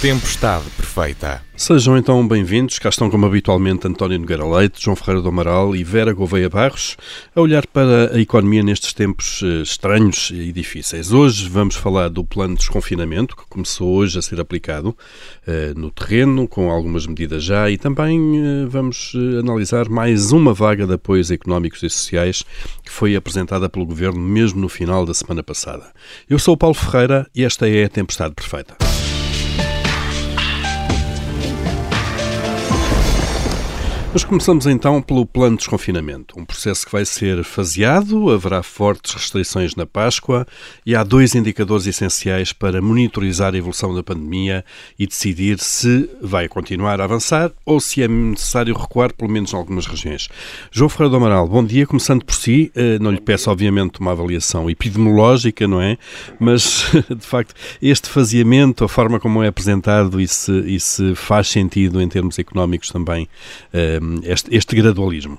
Tempestade Perfeita. Sejam então bem-vindos. Cá estão, como habitualmente, António Nogueira Leite, João Ferreira do Amaral e Vera Gouveia Barros, a olhar para a economia nestes tempos eh, estranhos e difíceis. Hoje vamos falar do plano de desconfinamento, que começou hoje a ser aplicado uh, no terreno, com algumas medidas já, e também uh, vamos analisar mais uma vaga de apoios económicos e sociais que foi apresentada pelo Governo mesmo no final da semana passada. Eu sou o Paulo Ferreira e esta é a Tempestade Perfeita. Mas começamos então pelo plano de desconfinamento, um processo que vai ser faseado, haverá fortes restrições na Páscoa e há dois indicadores essenciais para monitorizar a evolução da pandemia e decidir se vai continuar a avançar ou se é necessário recuar, pelo menos em algumas regiões. João Ferreira do Amaral, bom dia. Começando por si, eh, não lhe peço obviamente uma avaliação epidemiológica, não é? Mas, de facto, este faseamento, a forma como é apresentado e se, e se faz sentido em termos económicos também eh, este, este gradualismo?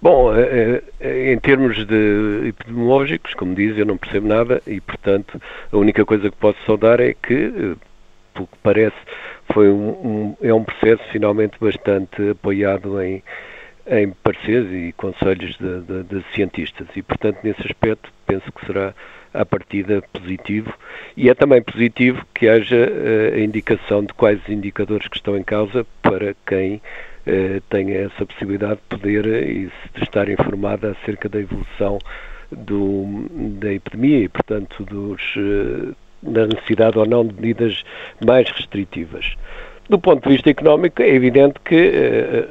Bom, eh, eh, em termos de epidemiológicos, como diz, eu não percebo nada e, portanto, a única coisa que posso saudar é que, eh, pelo que parece, foi um, um, é um processo finalmente bastante apoiado em, em pareceres e conselhos de, de, de, cientistas e, portanto, nesse aspecto, penso que será à partida positivo e é também positivo que haja a indicação de quais indicadores que estão em causa para quem eh, tenha essa possibilidade de poder eh, e de estar informada acerca da evolução do, da epidemia e, portanto, dos, eh, da necessidade ou não de medidas mais restritivas. Do ponto de vista económico, é evidente que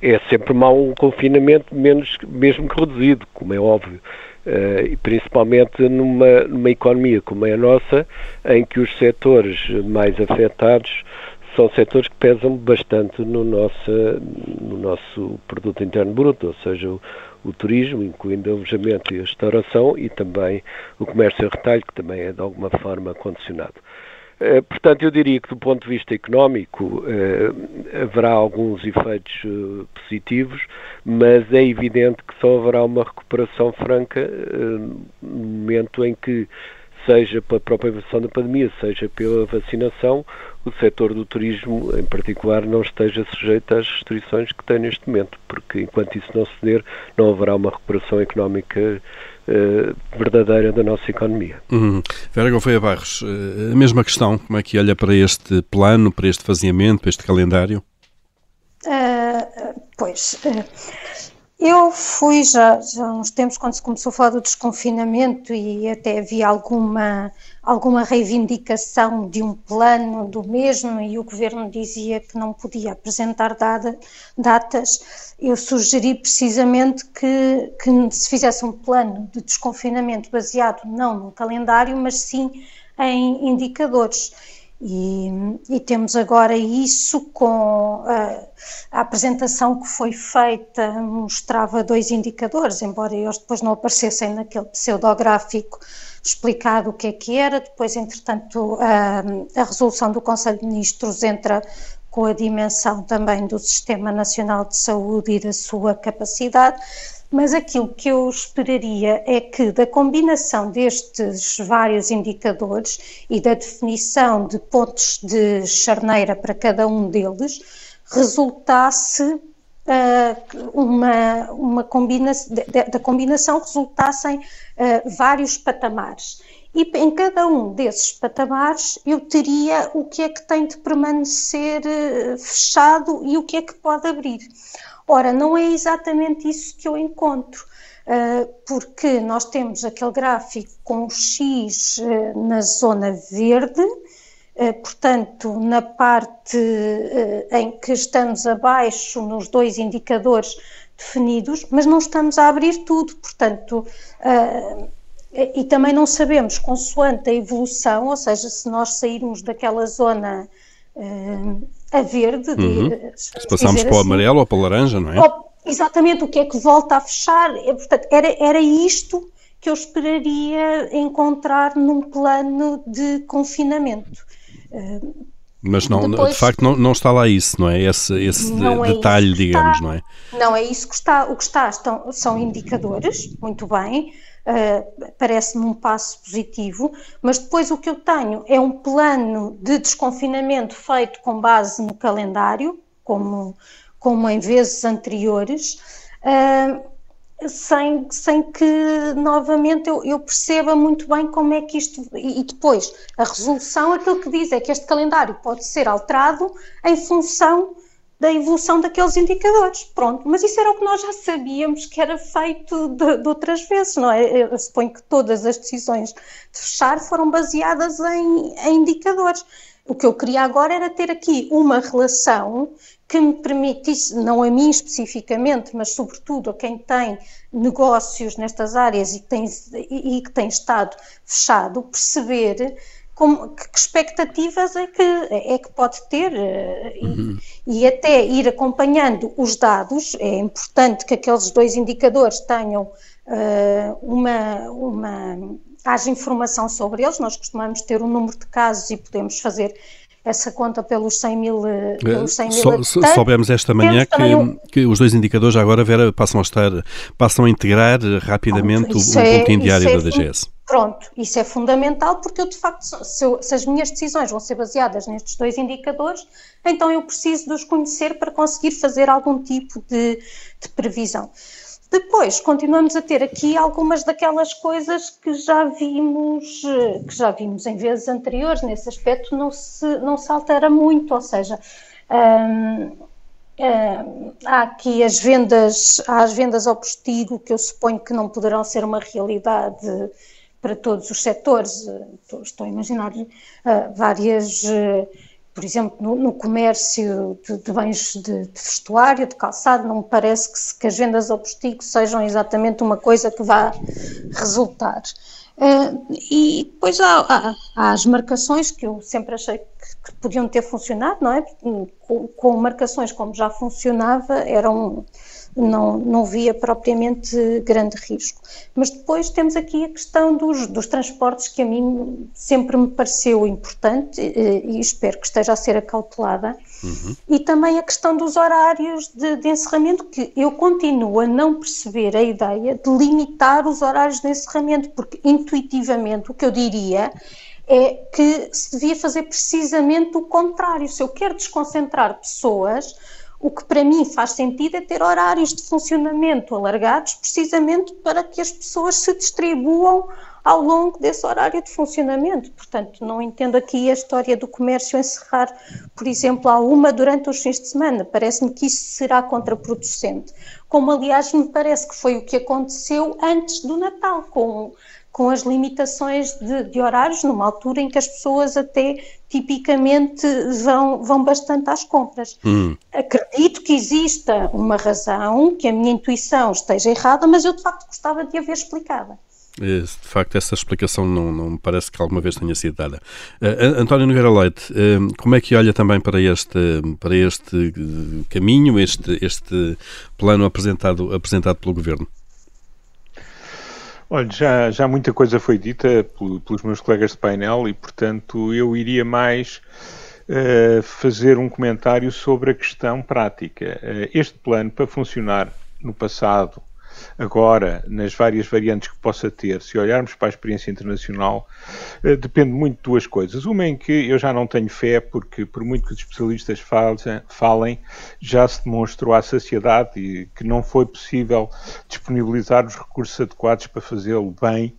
é sempre mau um confinamento, menos, mesmo que reduzido, como é óbvio. Uh, e principalmente numa, numa economia como é a nossa, em que os setores mais afetados são setores que pesam bastante no nosso, no nosso produto interno bruto, ou seja, o, o turismo, incluindo alojamento e a restauração, e também o comércio a retalho, que também é de alguma forma condicionado. Eh, portanto, eu diria que do ponto de vista económico eh, haverá alguns efeitos eh, positivos, mas é evidente que só haverá uma recuperação franca no momento em que seja pela própria evolução da pandemia, seja pela vacinação, o setor do turismo, em particular, não esteja sujeito às restrições que tem neste momento, porque enquanto isso não se der, não haverá uma recuperação económica uh, verdadeira da nossa economia. Uhum. Vera Gouveia Barros, uh, a mesma questão, como é que olha para este plano, para este faseamento, para este calendário? Uh, pois, eu fui já, já há uns tempos, quando se começou a falar do desconfinamento e até havia alguma, alguma reivindicação de um plano do mesmo e o governo dizia que não podia apresentar data, datas, eu sugeri precisamente que, que se fizesse um plano de desconfinamento baseado não no calendário, mas sim em indicadores. E, e, temos agora isso com a, a, apresentação que foi feita, mostrava dois indicadores, embora eles depois não aparecessem naquele pseudográfico explicado o que é que era. Depois, entretanto, a, a resolução do Conselho de Ministros entra com a dimensão também do Sistema Nacional de Saúde e da sua capacidade mas aquilo que eu esperaria é que da combinação destes vários indicadores e da definição de pontos de charneira para cada um deles resultasse uh, uma, uma combinação, da combinação resultassem uh, vários patamares. E em cada um desses patamares eu teria o que é que tem de permanecer uh, fechado e o que é que pode abrir. Ora, não é exatamente isso que eu encontro. Uh, porque nós temos aquele gráfico com o X uh, na zona verde, uh, portanto, na parte em que estamos abaixo nos dois indicadores definidos, mas não estamos a abrir tudo, portanto, e também não sabemos, consoante a evolução, ou seja, se nós sairmos daquela zona a verde. Uhum. De, Se passarmos para o assim, amarelo ou para o laranja, não é? Ou, exatamente, o que é que volta a fechar. É, portanto, era, era isto que eu esperaria encontrar num plano de confinamento. Mas não, Depois, de facto não, não está lá isso, não é? Esse, esse de, é detalhe, digamos, está, não é? Não, é isso que está. O que está estão, são indicadores, muito bem, uh, parece-me um passo positivo, mas depois o que eu tenho é um plano de desconfinamento feito com base no calendário, como, como em vezes anteriores. Uh, sem, sem que novamente eu, eu, perceba muito bem como é que isto. E, e, depois, a resolução, aquilo que diz é que este calendário pode ser alterado em função da evolução daqueles indicadores. Pronto, mas isso era o que nós já sabíamos que era feito de, de outras vezes, não é? Eu suponho que todas as decisões de fechar foram baseadas em, em indicadores. O que eu queria agora era ter aqui uma relação que me permitisse, não a mim especificamente, mas sobretudo a quem tem negócios nestas áreas e que tem, e, e que tem estado fechado, perceber como, que, expectativas é que, é que pode ter eh, uhum. e, e, até ir acompanhando os dados. É importante que aqueles dois indicadores tenham uh, uma, uma haja informação sobre eles. Nós costumamos ter um número de casos e podemos fazer essa conta pelos 100 mil, eh, pelos 100 mil so, Soubemos esta manhã que, um... que, os dois indicadores agora Vera, passam a estar, passam a integrar rapidamente o, o é, boletim diário é, da DGS. Pronto, isso é fundamental porque eu de facto, se, eu, se, as minhas decisões vão ser baseadas nestes dois indicadores, então eu preciso de os conhecer para conseguir fazer algum tipo de, de previsão. Depois, continuamos a ter aqui algumas daquelas coisas que já vimos, que já vimos em vezes anteriores, nesse aspecto não se, não se altera muito, ou seja, hum, hum, há aqui as vendas, há as vendas ao postigo, que eu suponho que não poderão ser uma realidade para todos os setores, estou a imaginar uh, várias... Uh, por exemplo, no, no comércio de, de bens de, de, vestuário, de calçado, não me parece que, que, as vendas ao postigo sejam exatamente uma coisa que vá resultar. Uh, e depois há, há, há, as marcações que eu sempre achei que, que podiam ter funcionado, não é? Com, com, marcações como já funcionava, eram não, não via propriamente grande risco. Mas depois temos aqui a questão dos, dos transportes, que a mim sempre me pareceu importante e, e espero que esteja a ser acautelada. Uhum. E também a questão dos horários de, de, encerramento, que eu continuo a não perceber a ideia de limitar os horários de encerramento, porque intuitivamente o que eu diria é que se devia fazer precisamente o contrário. Se eu quero desconcentrar pessoas, o que para mim faz sentido é ter horários de funcionamento alargados, precisamente para que as pessoas se distribuam ao longo desse horário de funcionamento. Portanto, não entendo aqui a história do comércio encerrar, por exemplo, a uma durante os fins de semana. Parece-me que isso será contraproducente. Como, aliás, me parece que foi o que aconteceu antes do Natal, com com as limitações de, de, horários, numa altura em que as pessoas até tipicamente vão, vão bastante às compras. Hum. Acredito que exista uma razão, que a minha intuição esteja errada, mas eu de facto gostava de a ver explicada. É, de facto, essa explicação não, não me parece que alguma vez tenha sido dada. Uh, António Nogueira Leite, uh, como é que olha também para este, para este caminho, este, este plano apresentado, apresentado pelo Governo? Olha, já, já muita coisa foi dita pelos meus colegas de painel e, portanto, eu iria mais uh, fazer um comentário sobre a questão prática. Uh, este plano, para funcionar no passado agora, nas várias variantes que possa ter, se olharmos para a experiência internacional, eh, depende muito de duas coisas. Uma em que eu já não tenho fé, porque por muito que os especialistas falem, já se demonstrou à sociedade que não foi possível disponibilizar os recursos adequados para fazê-lo bem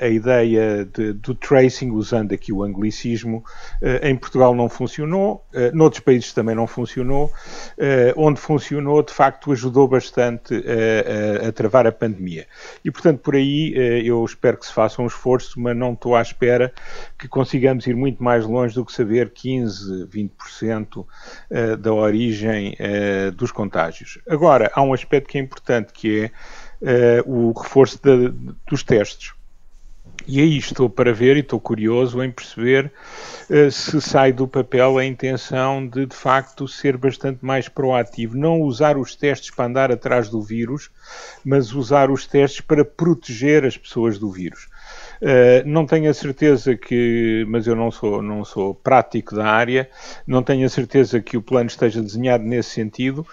a ideia de, do tracing, usando aqui o anglicismo, uh, em Portugal não funcionou, uh, noutros países também não funcionou, onde funcionou, de facto, ajudou bastante a, a, a travar a pandemia. E, portanto, por aí eu espero que se faça um esforço, mas não estou à espera que consigamos ir muito mais longe do que saber 15, 20% da origem dos contágios. Agora, há um aspecto que é importante, que é o reforço de, dos testes. E aí estou para ver e estou curioso em perceber uh, se sai do papel a intenção de, de facto, ser bastante mais proativo. Não usar os testes para andar atrás do vírus, mas usar os testes para proteger as pessoas do vírus. Uh, não tenho a certeza que, mas eu não sou, não sou prático da área, não tenho a certeza que o plano esteja desenhado nesse sentido,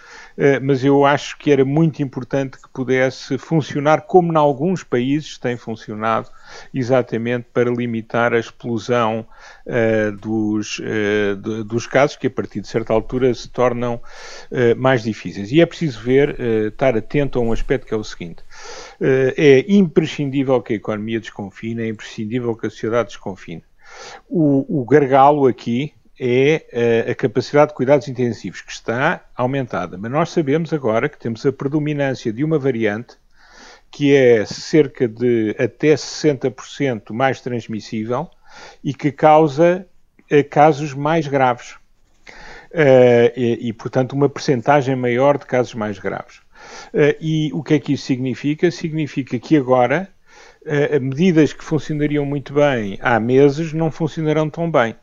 mas eu acho que era muito importante que pudesse funcionar como em alguns países tem funcionado, exatamente para limitar a explosão uh, dos, de, dos casos que a partir de certa altura se tornam mais difíceis. E é preciso ver, estar atento a um aspecto que é o seguinte. É imprescindível que a economia desconfine, é imprescindível que a sociedade desconfine. O, o gargalo aqui é a capacidade de cuidados intensivos, que está aumentada. Mas nós sabemos agora que temos a predominância de uma variante que é cerca de até 60% mais transmissível e que causa eh, casos mais graves. Uh, e, e, portanto, uma percentagem maior de casos mais graves. E o que é que isso significa? Significa que agora medidas que funcionariam muito bem há meses não funcionarão tão bem.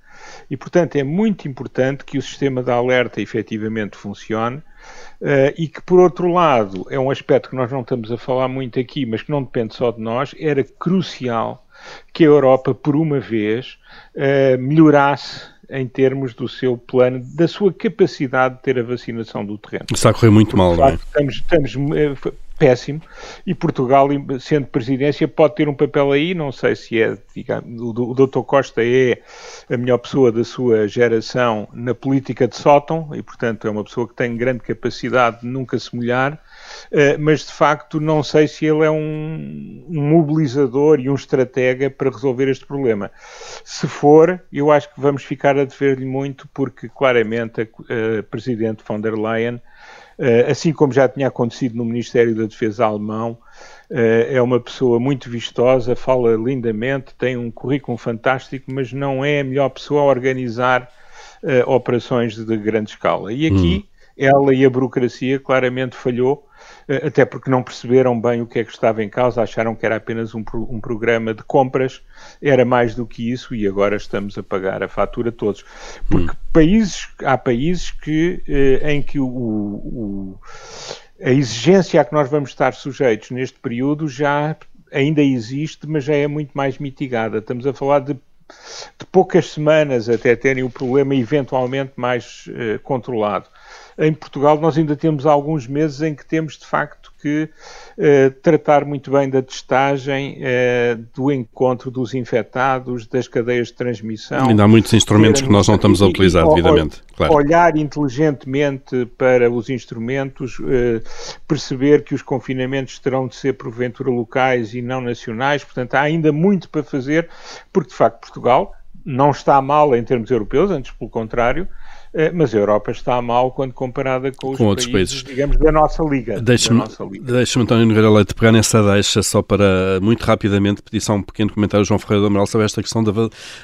E, portanto, é muito importante que o sistema de alerta efetivamente funcione uh, e que, por outro lado, é um aspecto que nós não estamos a falar muito aqui, mas que não depende só de nós, era crucial que a Europa, por uma vez, uh, melhorasse em termos do seu plano, da sua capacidade de ter a vacinação do terreno. Está a correr muito mal, não é? Estamos, estamos eh, péssimo e Portugal, sendo presidência, pode ter um papel aí. Não sei se é, digamos, o, Dr. Costa é a melhor pessoa da sua geração na política de sótão e, portanto, é uma pessoa que tem grande capacidade de nunca se molhar. Uh, mas de facto não sei se ele é um, mobilizador e um estratega para resolver este problema. Se for, eu acho que vamos ficar a dever-lhe muito, porque claramente a, a Presidente von der Leyen eh, assim como já tinha acontecido no Ministério da Defesa alemão, eh, é uma pessoa muito vistosa, fala lindamente, tem um currículo fantástico, mas não é a melhor pessoa a organizar eh, operações de grande escala. E aqui, hum. ela e a burocracia claramente falhou eh, até porque não perceberam bem o que é que estava em causa, acharam que era apenas um, um, programa de compras, era mais do que isso e agora estamos a pagar a fatura todos. Porque hum. países, há países que, eh, em que o, o, a exigência a que nós vamos estar sujeitos neste período já ainda existe, mas já é muito mais mitigada. Estamos a falar de de poucas semanas até terem o problema eventualmente mais uh, controlado em Portugal nós ainda temos alguns meses em que temos de facto que eh, tratar muito bem da testagem, eh, do encontro dos infectados, das cadeias de transmissão. Ainda há muitos instrumentos que nós não estamos a utilizar devidamente. Claro. Olhar inteligentemente para os instrumentos, eh, perceber que os confinamentos terão de ser porventura locais e não nacionais, portanto há ainda muito para fazer, porque de facto Portugal não está mal em termos europeus, antes pelo contrário, mas a Europa está mal quando comparada com os com outros países, países, digamos, da nossa liga. Deixa-me, deixa António Nogueira Leite, pegar nessa deixa só para, muito rapidamente, pedir só um pequeno comentário, João Ferreira do Amaral, sobre esta questão da,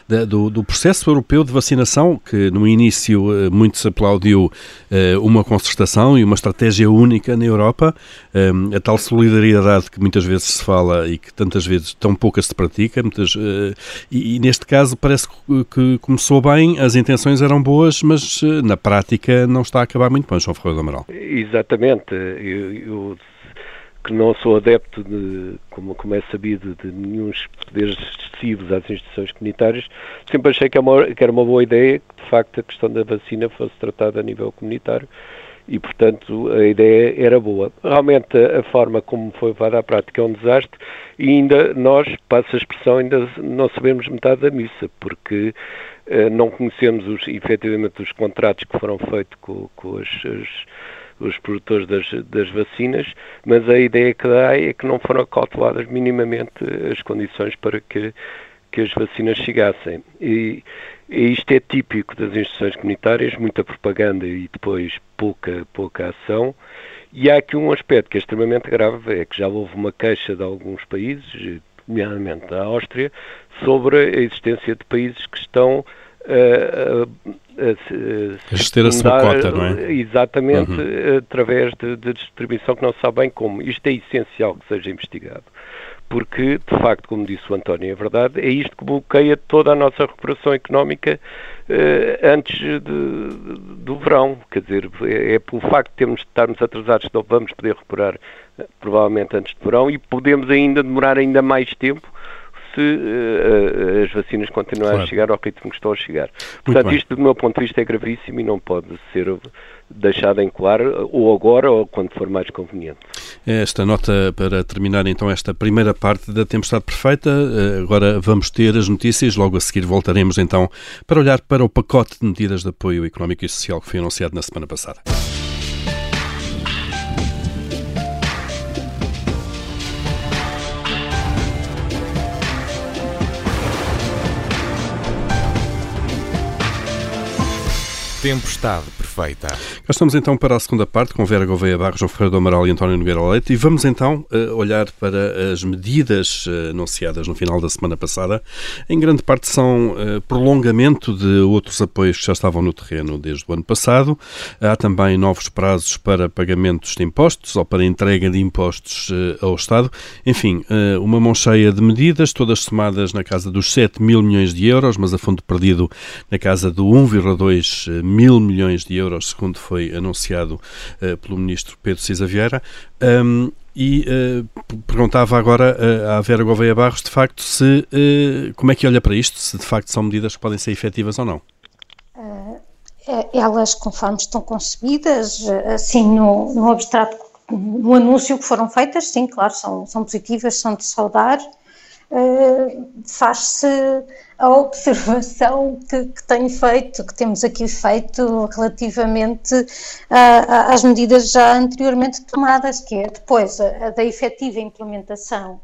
da, do, do, processo europeu de vacinação, que no início eh, muito se aplaudiu eh, uma concertação e uma estratégia única na Europa, a tal solidariedade que muitas vezes se fala e que tantas vezes tão pouca se pratica, muitas, e, e neste caso parece que começou bem, as intenções eram boas, mas na prática não está a acabar muito bem, João Ferreira do Amaral. Exatamente. Eu, eu, que não sou adepto, de, como, como é sabido, de nenhum poderes excessivos às instituições comunitárias, sempre achei que, é uma, que era uma boa ideia que, de facto, a questão da vacina fosse tratada a nível comunitário e, portanto, a ideia era boa. Realmente, a forma como foi levada à prática é um desastre e ainda nós, passa a expressão, ainda não sabemos metade da missa, porque não conhecemos os, efetivamente os contratos que foram feitos com, com as, as, os produtores das, das, vacinas, mas a ideia que dá é que não foram cauteladas minimamente as condições para que, que as vacinas chegassem. E, e isto é típico das instituições comunitárias, muita propaganda e depois pouca, pouca ação. E há aqui um aspecto que é extremamente grave, é que já houve uma queixa de alguns países, nomeadamente da Áustria, sobre a existência de países que estão uh, a, a, a, sua cota, não é? Exatamente, uhum. através de, de distribuição que não se sabe bem como. Isto é essencial que seja investigado porque, de facto, como disse o António, é verdade, é isto que bloqueia toda a nossa recuperação económica eh, antes de, do verão. Quer dizer, é, é pelo facto de termos, estarmos atrasados que não vamos poder recuperar eh, provavelmente antes do verão e podemos ainda demorar ainda mais tempo se se uh, as vacinas continuarem claro. a chegar ao ritmo que estão a chegar. Portanto, isto do meu ponto de vista é gravíssimo e não pode ser deixado em claro, ou agora ou quando for mais conveniente. Esta nota para terminar então esta primeira parte da Tempestade Perfeita. Eh, agora vamos ter as notícias, logo a seguir voltaremos então para olhar para o pacote de medidas de apoio económico e social que foi anunciado na semana passada. Tempestade perfeita. Cá estamos então para a segunda parte com Vera Gouveia Barros, João Ferreira do Amaral e António Nogueira Leite e vamos então uh, olhar para as medidas uh, anunciadas no final da semana passada. Em grande parte são uh, prolongamento de outros apoios que já estavam no terreno desde o ano passado. Há também novos prazos para pagamentos de impostos ou para entrega de impostos ao Estado. Enfim, uma mão cheia de medidas, todas somadas na casa dos 7 mil milhões de euros, mas a fundo perdido na casa do 1,2 mil milhões de euros, segundo foi anunciado uh, pelo ministro Pedro Cisa Vieira. Um, e uh, perguntava agora uh, à Vera Gouveia Barros, de facto, se como é que olha para isto, se de facto são medidas que podem ser efetivas ou não. Elas, conforme estão concebidas, assim, no, no abstrato, no anúncio que foram feitas, sim, claro, são, são positivas, são de saudar. Uh, faz-se a observação que, que tenho feito, que temos aqui feito relativamente uh, às medidas já anteriormente tomadas, que é depois a, a da efetiva implementação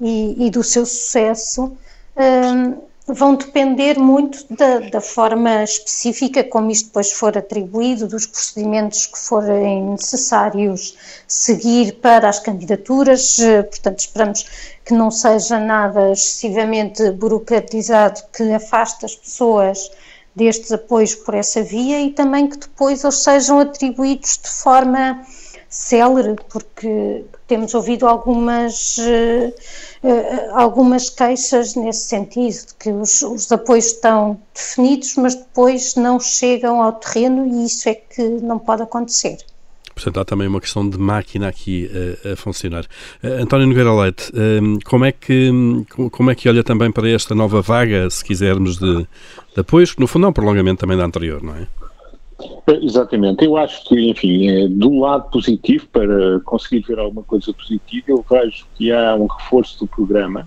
e, e, do seu sucesso. Uh, vão depender muito da, da, forma específica como isto depois for atribuído, dos procedimentos que forem necessários seguir para as candidaturas. Portanto, esperamos que não seja nada excessivamente burocratizado que afaste as pessoas destes apoios por essa via e também que depois eles sejam atribuídos de forma célere, porque temos ouvido algumas, uh, uh, algumas queixas nesse sentido, de que os, os, apoios estão definidos, mas depois não chegam ao terreno e isso é que não pode acontecer. Portanto, há também uma questão de máquina aqui a, a funcionar. Uh, António Nogueira Leite, como, é que, como é que olha também para esta nova vaga, se quisermos, de, de apoios, que no fundo é um prolongamento também da anterior, não é? Exatamente. Eu acho que, enfim, é, do lado positivo, para conseguir ver alguma coisa positiva, eu vejo que há um reforço do programa,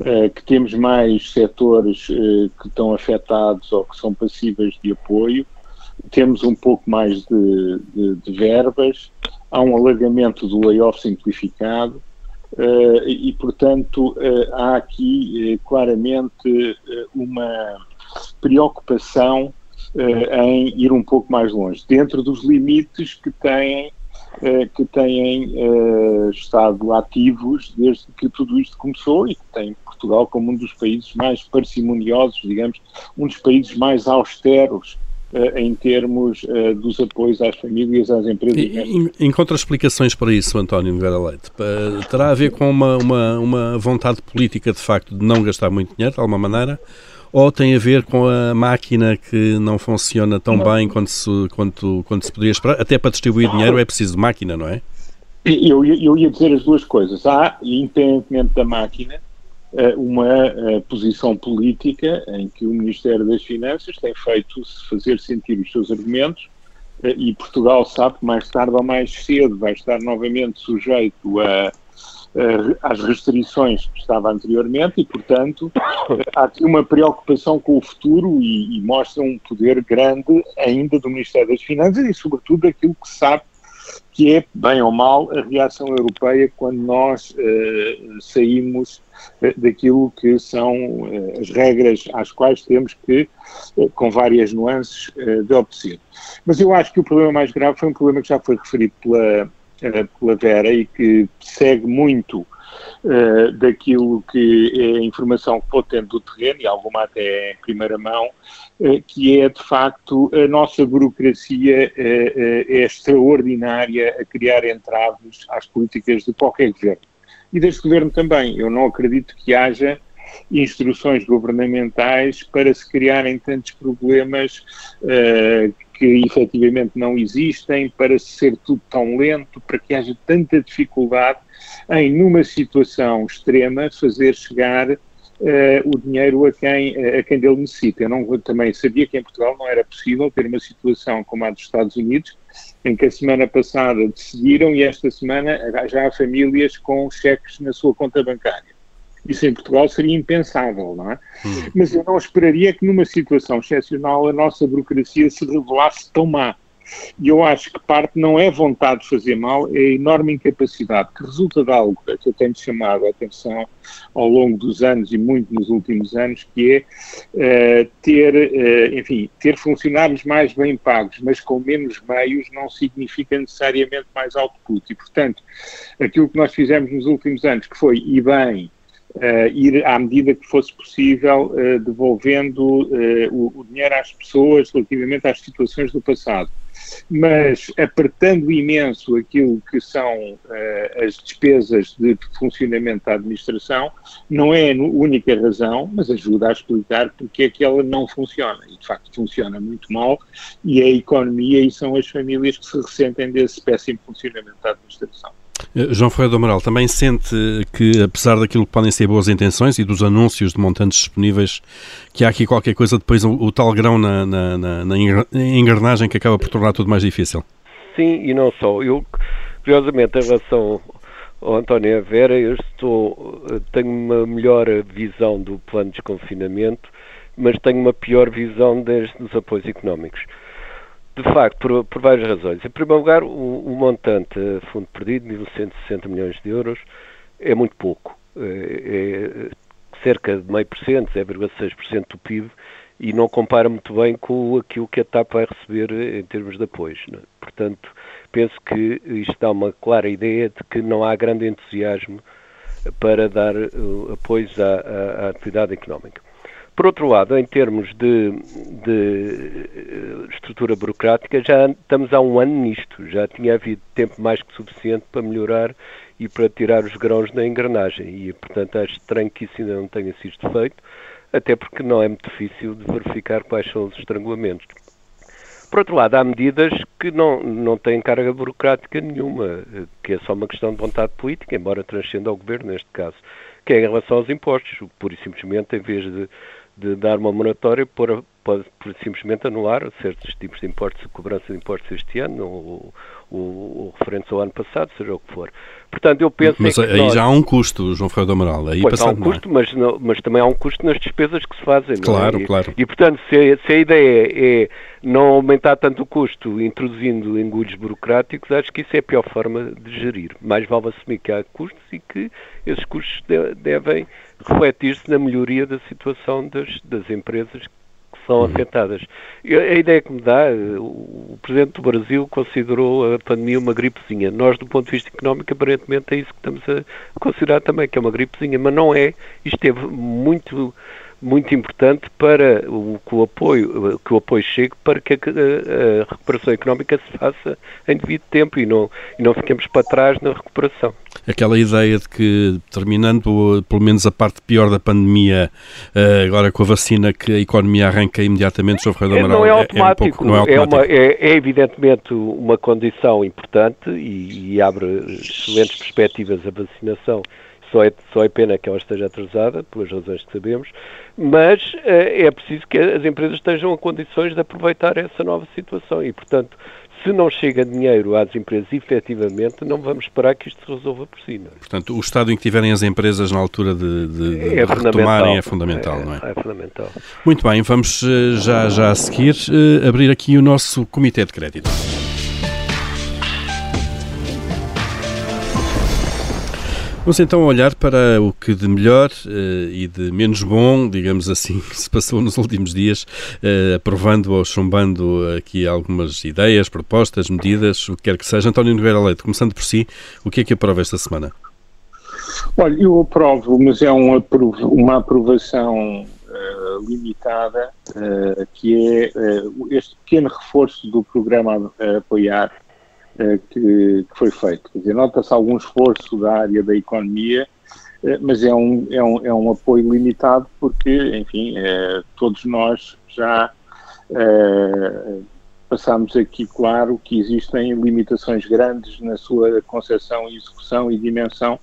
é, que temos mais setores é, que estão afetados ou que são passíveis de apoio, temos um pouco mais de, de, de verbas, há um alargamento do layoff simplificado e, portanto, há aqui claramente uma preocupação em ir um pouco mais longe, dentro dos limites que têm, uh, que têm uh, estado ativos desde que tudo isto começou e que tem Portugal como um dos países mais parcimoniosos, digamos, um dos países mais austeros em termos dos apoios às famílias, às empresas. E, encontra explicações para isso, António Nogueira Leite? Terá a ver com uma, uma, uma vontade política, de facto, de não gastar muito dinheiro, de alguma maneira? Ou tem a ver com a máquina que não funciona tão não. bem quanto se, quanto, quanto se poderia esperar? Até para distribuir dinheiro é preciso máquina, não é? Eu, eu ia dizer as duas coisas. Há, independentemente da máquina, eh, uma eh, posição política em que o Ministério das Finanças tem feito fazer sentir os seus argumentos eh, e Portugal sabe que mais tarde ou mais cedo vai estar novamente sujeito a às restrições que estava anteriormente e, portanto, há aqui uma preocupação com o futuro e, e mostra um poder grande ainda do Ministério das Finanças e, sobretudo, daquilo que sabe que é, bem ou mal, a reação europeia quando nós uh, saímos daquilo que são as regras às quais temos que, com várias nuances, de obedecer. Mas eu acho que o problema mais grave foi um problema que já foi referido pela, pela Vera e que segue muito uh, daquilo que é a informação que vou tendo do terreno, e alguma até em primeira mão, uh, que é de facto a nossa burocracia uh, é extraordinária a criar entraves às políticas de qualquer governo. E deste governo também. Eu não acredito que haja instruções governamentais para se criarem tantos problemas que efetivamente não existem, para ser tudo tão lento, para que haja tanta dificuldade em, numa situação extrema, fazer chegar o dinheiro a quem, a quem dele necessita. Eu não, também sabia que em Portugal não era possível ter uma situação como a dos Estados Unidos, em que a semana passada decidiram e esta semana já há famílias com cheques na sua conta bancária. Isso em Portugal seria impensável, não é? Hum. Mas eu não esperaria que numa situação excepcional a nossa burocracia se revelasse tão má. E eu acho que parte não é vontade de fazer mal, é a enorme incapacidade que resulta de algo que eu tenho chamado a atenção ao longo dos anos e muito nos últimos anos, que é uh, ter, uh, enfim, ter funcionários mais bem pagos, mas com menos meios não significa necessariamente mais output. E, portanto, aquilo que nós fizemos nos últimos anos, que foi, e bem, Uh, ir à medida que fosse possível uh, devolvendo uh, o, o, dinheiro às pessoas relativamente às situações do passado mas apertando imenso aquilo que são as despesas de funcionamento da administração, não é a única razão, mas ajuda a explicar porque é que ela não funciona. E de facto funciona muito mal, e a economia e são as famílias que se ressentem desse péssimo funcionamento da administração. Eh, João Ferreira do Amaral, também sente que, apesar daquilo que podem ser boas intenções e dos anúncios de montantes disponíveis, que há aqui qualquer coisa depois, o, o tal grão na, na, na, na, engrenagem que acaba por tornar tudo mais difícil? Sim, e não só. Eu, curiosamente, em relação ao António Vera, eu estou, tenho uma melhor visão do plano de desconfinamento, mas tenho uma pior visão dos apoios económicos de facto, por, por, várias razões. Em primeiro lugar, o, o montante a fundo perdido, 1.160 milhões de euros, é muito pouco. É, é cerca de meio por cento, 0,6% do PIB, e não compara muito bem com aquilo que a TAP vai receber em termos de apoios. É? Portanto, penso que isto dá uma clara ideia de que não há grande entusiasmo para dar uh, apoios à, à, à atividade económica. Por outro lado, em termos de, de, eh, estrutura burocrática, já estamos há um ano nisto. Já tinha havido tempo mais que suficiente para melhorar e para tirar os grãos da engrenagem. E, portanto, acho estranho que isso ainda não tenha sido feito, até porque não é muito difícil de verificar quais são os estrangulamentos. Por outro lado, há medidas que não, não têm carga burocrática nenhuma, que é só uma questão de vontade política, embora transcenda ao governo neste caso, que é em relação aos impostos. Pura e simplesmente, em vez de de dar uma moratória para, pode por simplesmente anular certos tipos de impostos, cobrança de impostos este ano, ou, ou referentes ao ano passado, seja o que for. Portanto, eu penso mas é aí nós... já há um custo, João Ferreira do Amaral. Aí pois há um custo, mas, não, mas também há um custo nas despesas que se fazem. Claro, é? e, claro. E, portanto, se a, se a ideia é não aumentar tanto o custo introduzindo engulhos burocráticos, acho que isso é a pior forma de gerir. Mais vale assumir que há custos e que esses custos de, devem refletir-se na melhoria da situação das, das empresas são uhum. afetadas. A ideia que me dá, o Presidente do Brasil considerou a pandemia uma gripezinha. Nós, do ponto de vista económico, aparentemente é isso que estamos a considerar também, que é uma gripezinha, mas não é. Isto teve muito muito importante para o, que, o apoio, que o apoio chegue para que a, a, recuperação económica se faça em devido tempo e não, e não fiquemos para trás na recuperação. Aquela ideia de que, terminando pelo menos a parte pior da pandemia, eh, agora com a vacina, que a economia arranca imediatamente sobre o é, Não é automático, é, um pouco, não é, automático. É, uma, é, é, evidentemente uma condição importante e, e abre excelentes perspectivas a vacinação só é, só é pena que ela esteja atrasada, pelas razões que sabemos, mas uh, é preciso que as empresas estejam em condições de aproveitar essa nova situação e, portanto, se não chega dinheiro às empresas efetivamente, não vamos esperar que isto se resolva por si. É? Portanto, o estado em que tiverem as empresas na altura de, de, de é retomarem é fundamental, é, não é? É fundamental. Muito bem, vamos eh, já, já a seguir uh, abrir aqui o nosso Comitê de Crédito. Vamos então olhar para o que de melhor uh, e de menos bom, digamos assim, se passou nos últimos dias, uh, aprovando ou chumbando aqui algumas ideias, propostas, medidas, o que quer que seja. António Nogueira Leite, começando por si, o que é que aprova esta semana? Olha, eu aprovo, mas é um uma aprovação uh, limitada, que é este pequeno reforço do programa a apoiar que, que, foi feito. Quer dizer, nota-se algum esforço da área da economia, eh, mas é um, é, um, é um apoio limitado porque, enfim, é, todos nós já é, passamos aqui, claro, que existem limitações grandes na sua concepção, execução e dimensão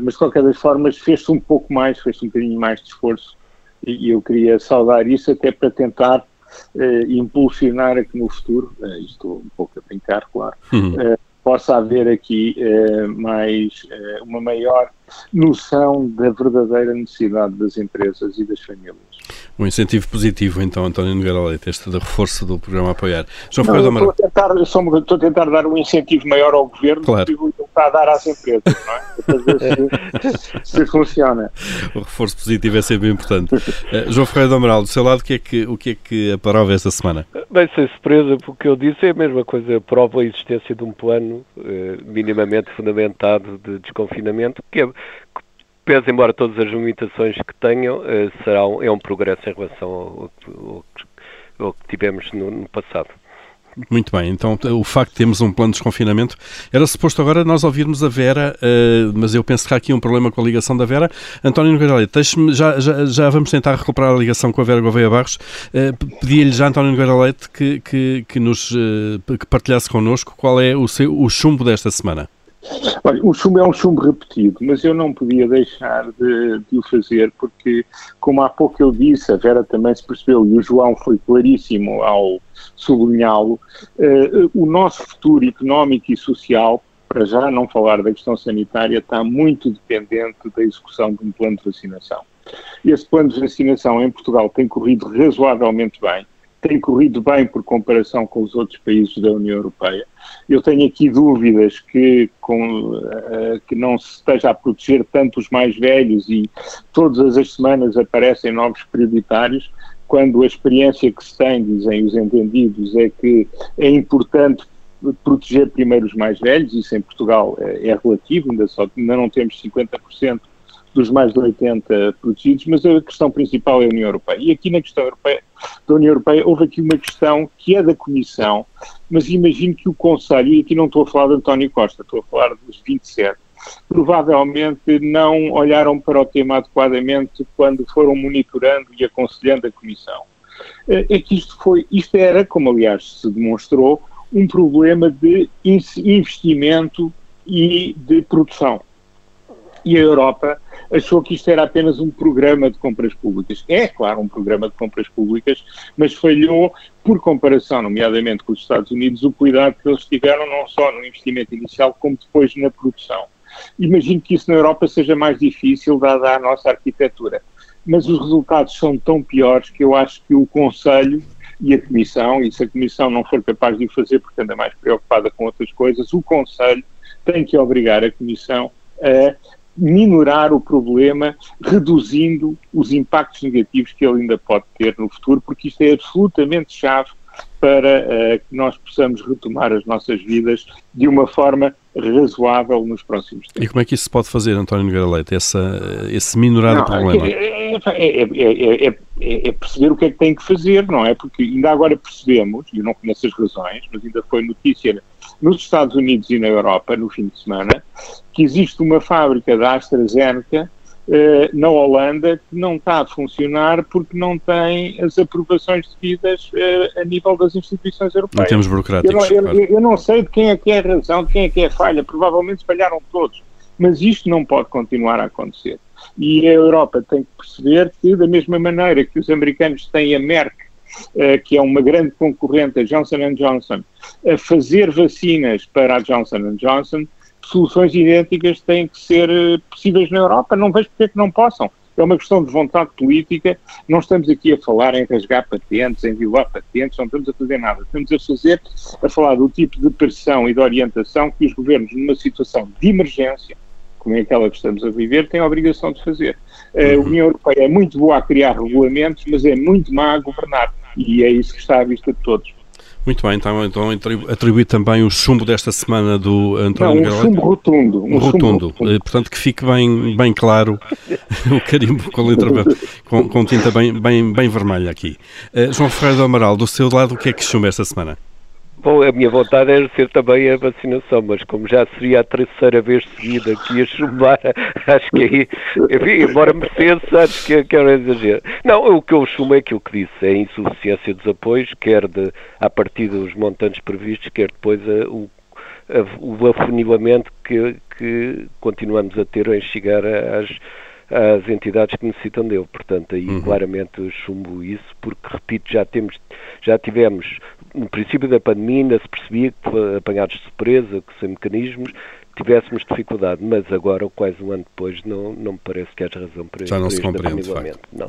mas de qualquer das formas fez-se um pouco mais, fez-se um bocadinho mais de esforço e, eu queria saudar isso até para tentar impulsionar aqui no futuro, estou um pouco a brincar, claro, uhum. Possa haver aqui eh, mais eh, uma maior noção da verdadeira necessidade das empresas e das famílias. Um incentivo positivo, então, António Nogueira Leite, este de reforço do programa Apoiar. João Não, Amaral. Estou a, tentar, só, estou a tentar dar um incentivo maior ao governo claro. do que ele está a dar às empresas, não é? Para ver se, se, funciona. O reforço positivo é sempre importante. Uh, João Ferreira do Amaral, do seu lado, o que é que, o que, é que esta semana? Bem, sem surpresa, porque o que eu disse é a mesma coisa, prova a existência de um plano eh, minimamente fundamentado de desconfinamento, que, é, pese embora todas as limitações que tenham, será um, é um progresso em relação ao, ao, ao que tivemos no, no passado. Muito bem, então o facto de termos um plano de desconfinamento era suposto agora nós ouvirmos a Vera, uh, mas eu penso que há aqui um problema com a ligação da Vera. António Nogueira Leite, já, já, já, vamos tentar recuperar a ligação com a Vera Gouveia Barros. Uh, Pedia-lhe já, António Nogueira Leite, que, que, que nos uh, que partilhasse connosco qual é o, seu, o chumbo desta semana. Olha, o chumbo é um chumbo repetido, mas eu não podia deixar de, de, o fazer porque, como há pouco eu disse, a Vera também se percebeu e o João foi claríssimo ao sublinhá-lo, uh, o nosso futuro económico e social, para já não falar da questão sanitária, está muito dependente da execução de um plano de vacinação. Esse plano de vacinação em Portugal tem corrido razoavelmente bem tem corrido bem por comparação com os outros países da União Europeia. Eu tenho aqui dúvidas que, com, uh, que não se esteja a proteger tanto os mais velhos e todas as semanas aparecem novos prioritários, quando a experiência que se tem, dizem os entendidos, é que é importante proteger primeiro os mais velhos, isso em Portugal é, é relativo, ainda, só, ainda não temos 50% dos mais de 80 protegidos, mas a questão principal é a União Europeia. E aqui na questão europeia, da União Europeia houve aqui uma questão que é da Comissão, mas imagino que o Conselho, e aqui não estou a falar de António Costa, estou a falar dos 27, provavelmente não olharam para o tema adequadamente quando foram monitorando e aconselhando a Comissão. É que isto, foi, isto era, como aliás se demonstrou, um problema de investimento e de produção e a Europa achou que isto era apenas um programa de compras públicas. É, claro, um programa de compras públicas, mas falhou, por comparação, nomeadamente com os Estados Unidos, o cuidado que eles tiveram não só no investimento inicial, como depois na produção. Imagino que isso na Europa seja mais difícil, dada a nossa arquitetura. Mas os resultados são tão piores que eu acho que o Conselho e a Comissão, e se a Comissão não for capaz de o fazer porque anda mais preocupada com outras coisas, o Conselho tem que obrigar a Comissão a minorar o problema, reduzindo os impactos negativos que ele ainda pode ter no futuro, porque isto é absolutamente chave para uh, que nós possamos retomar as nossas vidas de uma forma razoável nos próximos tempos. E como é que isso se pode fazer, António Nogueira Leite, essa, esse minorar não, problema? É, é, é, é, perceber o que é que tem que fazer, não é? Porque ainda agora percebemos, e eu não conheço as razões, mas ainda foi notícia nos Estados Unidos e na Europa, no fim de semana, que existe uma fábrica da AstraZeneca eh, na Holanda que não está a funcionar porque não tem as aprovações devidas eh, a nível das instituições europeias. Em termos burocráticos. Eu não, eu, eu não, sei de quem é que é a razão, de quem é que é a falha, provavelmente espalharam todos, mas isto não pode continuar a acontecer. E a Europa tem que perceber que, da mesma maneira que os americanos têm a Merck que é uma grande concorrente, a Johnson Johnson, a fazer vacinas para a Johnson Johnson, soluções idênticas têm que ser eh, possíveis na Europa. Não vejo porque é que não possam. É uma questão de vontade política. Não estamos aqui a falar em rasgar patentes, em violar patentes, não estamos a fazer nada. Estamos a fazer, a falar do tipo de pressão e de orientação que os governos, numa situação de emergência, como é aquela que estamos a viver, têm a obrigação de fazer. A União Europeia é muito boa a criar regulamentos, mas é muito má a governar. E é isso que está à vista de todos. Muito bem, então, então atribuir também o chumbo desta semana do António Não, um chumbo rotundo. Um, um rotundo. rotundo. Eh, portanto, que fique bem, bem claro o carimbo com, letra, com, com tinta bem, bem, bem vermelha aqui. Uh, João Ferreira do Amaral, do seu lado, o que é que chumba esta semana? Bom, a minha vontade era ser também a vacinação, mas como já seria a terceira vez seguida que ia chumbar, acho que aí, enfim, embora merecesse, acho que, que era um exagero. Não, o que eu chumo é aquilo que disse, é a insuficiência dos apoios, quer de, a partir dos montantes previstos, quer depois a, o, o afunilamento que, que continuamos a ter em chegar às, às entidades que necessitam dele. Portanto, aí uhum. claramente chumbo isso, porque, repito, já, temos, já tivemos, no princípio da pandemia, ainda se percebia que apanhados de surpresa, que sem mecanismos, tivéssemos dificuldade, mas agora, quase um ano depois, não, não me parece que haja razão para Já não se compreende, de facto. Não.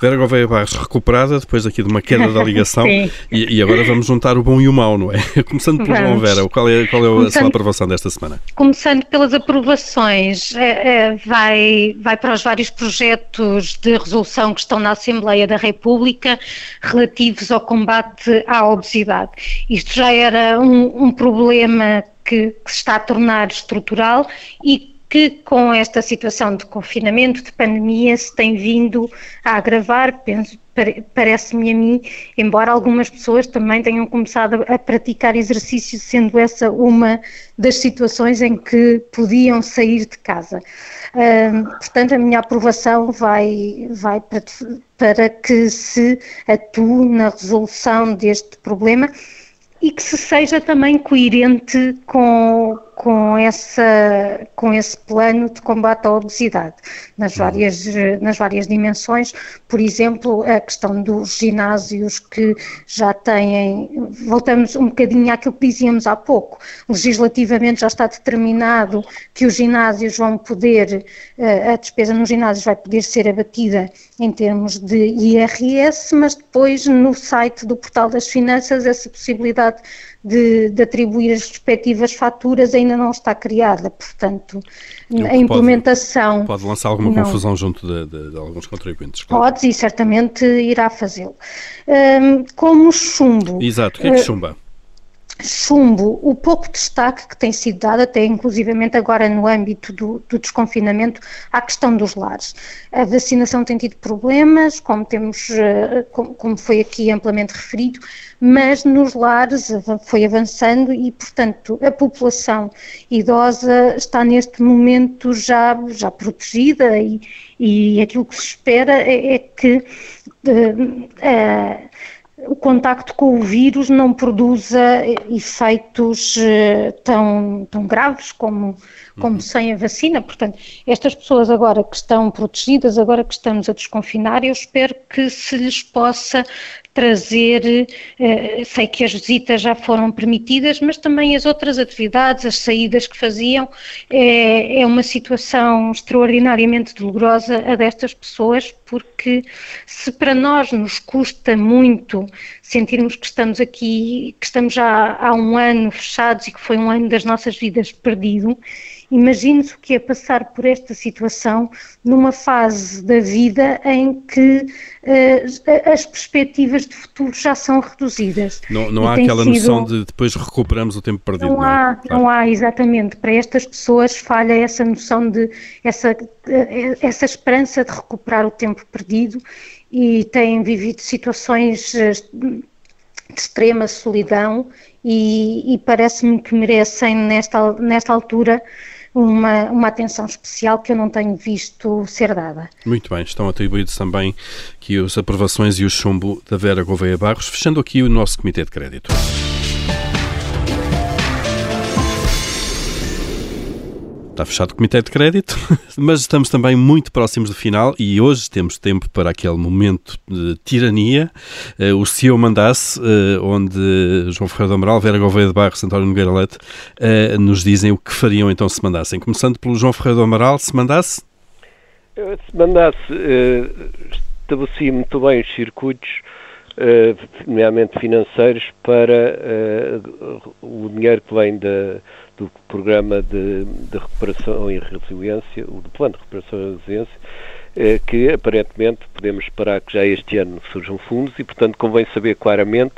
Vera Gouveia Barros, recuperada depois aqui de uma queda da ligação, e, e, agora vamos juntar o bom e o mau, não é? Começando pelo bom, Vera, qual é, qual é começando, a sua aprovação desta semana? Começando pelas aprovações, é, é, vai, vai para os vários projetos de resolução que estão na Assembleia da República relativos ao combate à obesidade. Isto já era um, um problema que, que se está a tornar estrutural e que com esta situação de confinamento, de pandemia, se tem vindo a agravar, parece-me a mim, embora algumas pessoas também tenham começado a praticar exercício, sendo essa uma das situações em que podiam sair de casa. Portanto, a minha aprovação vai, vai para, para que se atue na resolução deste problema e que se seja também coerente com, com, essa, com esse plano de combate à obesidade, nas uhum. várias, nas várias dimensões, por exemplo, a questão dos ginásios que já têm, voltamos um bocadinho àquilo que dizíamos há pouco, legislativamente já está determinado que os ginásios vão poder, eh, a despesa nos ginásios vai poder ser abatida em termos de IRS, mas depois no site do Portal das Finanças essa possibilidade de, de, atribuir as respectivas faturas ainda não está criada, portanto, a implementação... Pode, pode lançar alguma não, confusão junto de, de, de, alguns contribuintes. Claro. Pode e certamente irá fazê-lo. Um, como chumbo... Exato, o que é que chumba? Chumbo o pouco destaque que tem sido dado, até inclusivamente agora no âmbito do, do, desconfinamento, à questão dos lares. A vacinação tem tido problemas, como, temos, eh, como foi aqui amplamente referido, mas nos lares foi avançando e, portanto, a população idosa está neste momento já, já protegida e, e aquilo que se espera é, é que. Uh, o contacto com o vírus não produza efeitos eh, tão, tão graves como, como uhum. sem a vacina. Portanto, estas pessoas agora que estão protegidas, agora que estamos a desconfinar, eu espero que se lhes possa trazer, eh, sei que as visitas já foram permitidas, mas também as outras atividades, as saídas que faziam, é, é uma situação extraordinariamente dolorosa a destas pessoas, porque se para nós nos custa muito sentirmos que estamos aqui, que estamos já há um ano fechados e que foi um ano das nossas vidas perdido, Imagine-se o que é passar por esta situação numa fase da vida em que uh, as perspectivas de futuro já são reduzidas. Não, não há aquela sido... noção de depois recuperamos o tempo perdido. Não, não é? há, claro. não há, exatamente. Para estas pessoas falha essa noção de, essa, eh, essa esperança de recuperar o tempo perdido e têm vivido situações eh, de extrema solidão e, e parece-me que merecem nesta, nesta altura uma, uma atenção especial que eu não tenho visto ser dada. Muito bem, estão atribuídos também aqui as aprovações e o chumbo da Vera Gouveia Barros, fechando aqui o nosso Comitê de Crédito. Está fechado o Comitê de Crédito, mas estamos também muito próximos do final e hoje temos tempo para aquele momento de tirania, uh, o Se Eu Mandasse, uh, onde João Ferreira do Amaral, Vera Gouveia de Barros, António Nogueira Leite uh, nos dizem o que fariam então se mandassem. Começando pelo João Ferreira do Amaral, se mandasse? Se mandasse, estabelecia muito bem os circuitos nomeadamente financeiros, para o dinheiro que vem da, do programa de, de, recuperação e resiliência, o do plano de recuperação e resiliência, uh, que aparentemente podemos esperar que já este ano surjam fundos e, portanto, convém saber claramente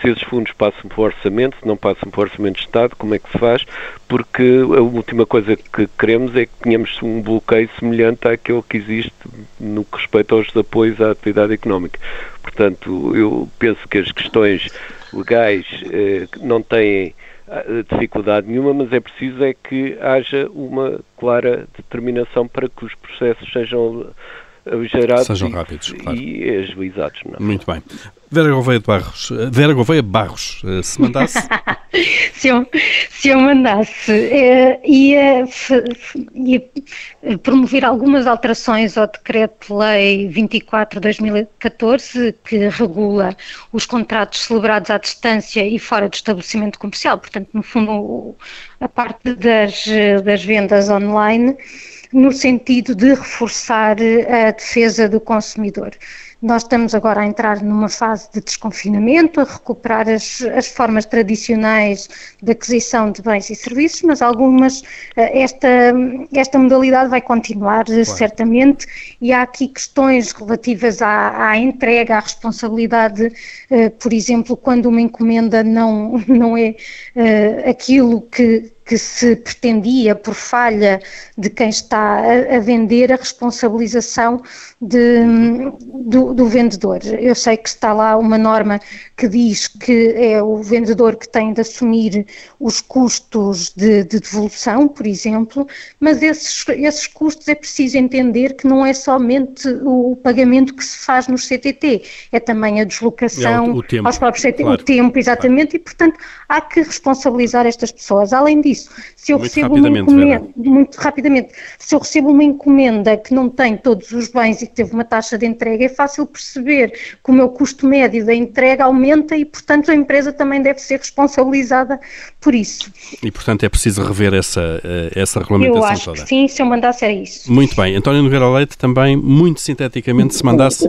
se esses fundos passam por orçamento, se não passam por orçamento de Estado, como é que se faz, porque a última coisa que queremos é que tenhamos um bloqueio semelhante àquele que existe no que respeita aos apoios à atividade económica. Portanto, eu penso que as questões legais eh, não têm eh, dificuldade nenhuma, mas é preciso é que haja uma clara determinação para que os processos sejam gerados Sejam rápidos, e, claro. e agilizados. Não? Muito bem. Vera Gouveia de Barros, Vera Gouveia Barros, se mandasse... se, eu, se eu mandasse, eh, ia, ia promover algumas alterações ao Decreto-Lei 24 de 2014, que regula os contratos celebrados à distância e fora do estabelecimento comercial, portanto, no fundo, a parte das, das vendas online, no sentido de reforçar a defesa do consumidor. Nós estamos agora a entrar numa fase de desconfinamento, a recuperar as, as formas tradicionais de aquisição de bens e serviços, mas algumas, eh, esta, esta modalidade vai continuar claro. certamente e há aqui questões relativas à, à entrega, à responsabilidade, eh, por exemplo, quando uma encomenda não, não é eh, aquilo que que se pretendia por falha de quem está a, a vender a responsabilização de, do, do, vendedor. Eu sei que está lá uma norma que diz que é o vendedor que tem de assumir os custos de, de devolução, por exemplo, mas esses, esses custos é preciso entender que não é somente o pagamento que se faz nos CTT, é também a deslocação é o, o aos próprios CTT, claro. o tempo, exatamente, claro. e portanto há que responsabilizar estas pessoas. Além disso, isso. Se eu muito recebo uma encomenda, muito rapidamente, se eu recebo uma encomenda que não tem todos os bens e que teve uma taxa de entrega, é fácil perceber que o meu custo médio da entrega aumenta e, portanto, a empresa também deve ser responsabilizada por isso. E, portanto, é preciso rever essa, eh, essa regulamentação Eu acho toda. que sim, se eu mandasse era isso. Muito bem. António Nogueira Leite também, muito sinteticamente, se mandasse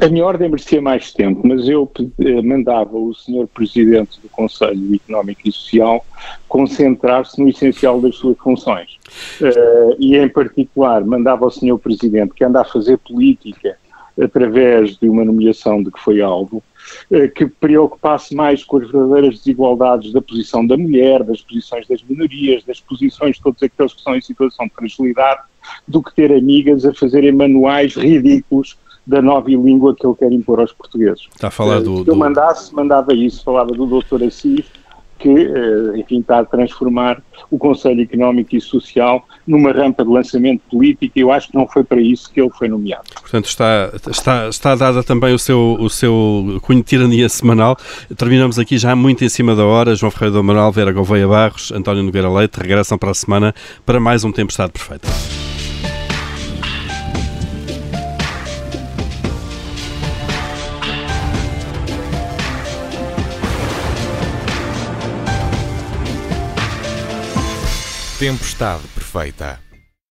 a minha ordem merecia mais tempo, mas eu eh, mandava o Sr. Presidente do Conselho Económico e Social concentrar-se no essencial das suas funções. Uh, e, em particular, mandava ao Sr. Presidente, que anda a fazer política através de uma nomeação de que foi alvo, uh, que preocupasse mais com as verdadeiras desigualdades da posição da mulher, das posições das minorias, das posições de todos aqueles que estão em situação de fragilidade, do que ter amigas a fazerem manuais ridículos da nova língua que ele quer impor aos portugueses. Está a falar do... Se eu mandasse, mandava isso, falava do doutor Assis, que, eh, enfim, está a transformar o Conselho Económico e Social numa rampa de lançamento político e eu acho que não foi para isso que ele foi nomeado. Portanto, está, está, está dada também o seu, o seu cunho de tirania semanal. Terminamos aqui já muito em cima da hora. João Ferreira do Amaral, Vera Gouveia Barros, António Nogueira Leite regressam para a semana para mais um Tempestade Perfeita. Tempestade perfeita.